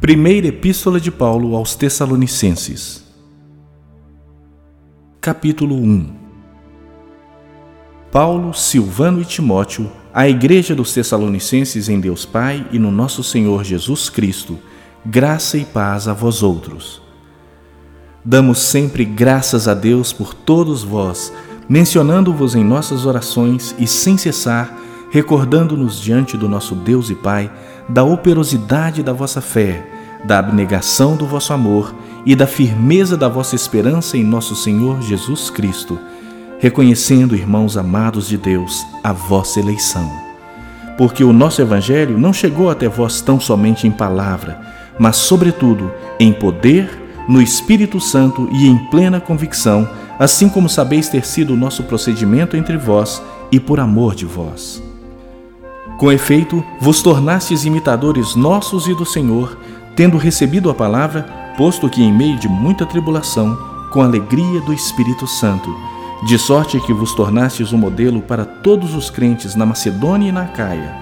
Primeira Epístola de Paulo aos Tessalonicenses, Capítulo 1 Paulo, Silvano e Timóteo, à Igreja dos Tessalonicenses em Deus Pai e no nosso Senhor Jesus Cristo, graça e paz a vós outros. Damos sempre graças a Deus por todos vós, mencionando-vos em nossas orações e sem cessar, recordando-nos diante do nosso Deus e Pai da operosidade da vossa fé, da abnegação do vosso amor e da firmeza da vossa esperança em nosso Senhor Jesus Cristo, reconhecendo, irmãos amados de Deus, a vossa eleição. Porque o nosso Evangelho não chegou até vós tão somente em palavra, mas, sobretudo, em poder, no Espírito Santo e em plena convicção, assim como sabeis ter sido o nosso procedimento entre vós e por amor de vós. Com efeito, vos tornastes imitadores nossos e do Senhor, tendo recebido a palavra, posto que em meio de muita tribulação, com alegria do Espírito Santo, de sorte que vos tornastes um modelo para todos os crentes na Macedônia e na Caia.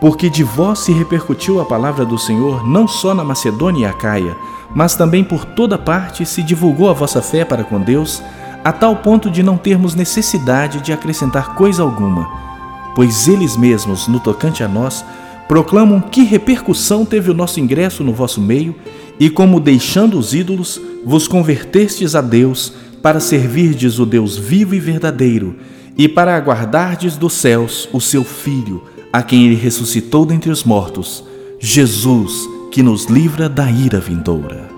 Porque de vós se repercutiu a palavra do Senhor não só na Macedônia e Acaia, mas também por toda parte se divulgou a vossa fé para com Deus, a tal ponto de não termos necessidade de acrescentar coisa alguma pois eles mesmos, no tocante a nós, proclamam que repercussão teve o nosso ingresso no vosso meio e como, deixando os ídolos, vos convertestes a Deus para servirdes o Deus vivo e verdadeiro e para aguardardes dos céus o seu Filho, a quem ele ressuscitou dentre os mortos, Jesus, que nos livra da ira vindoura.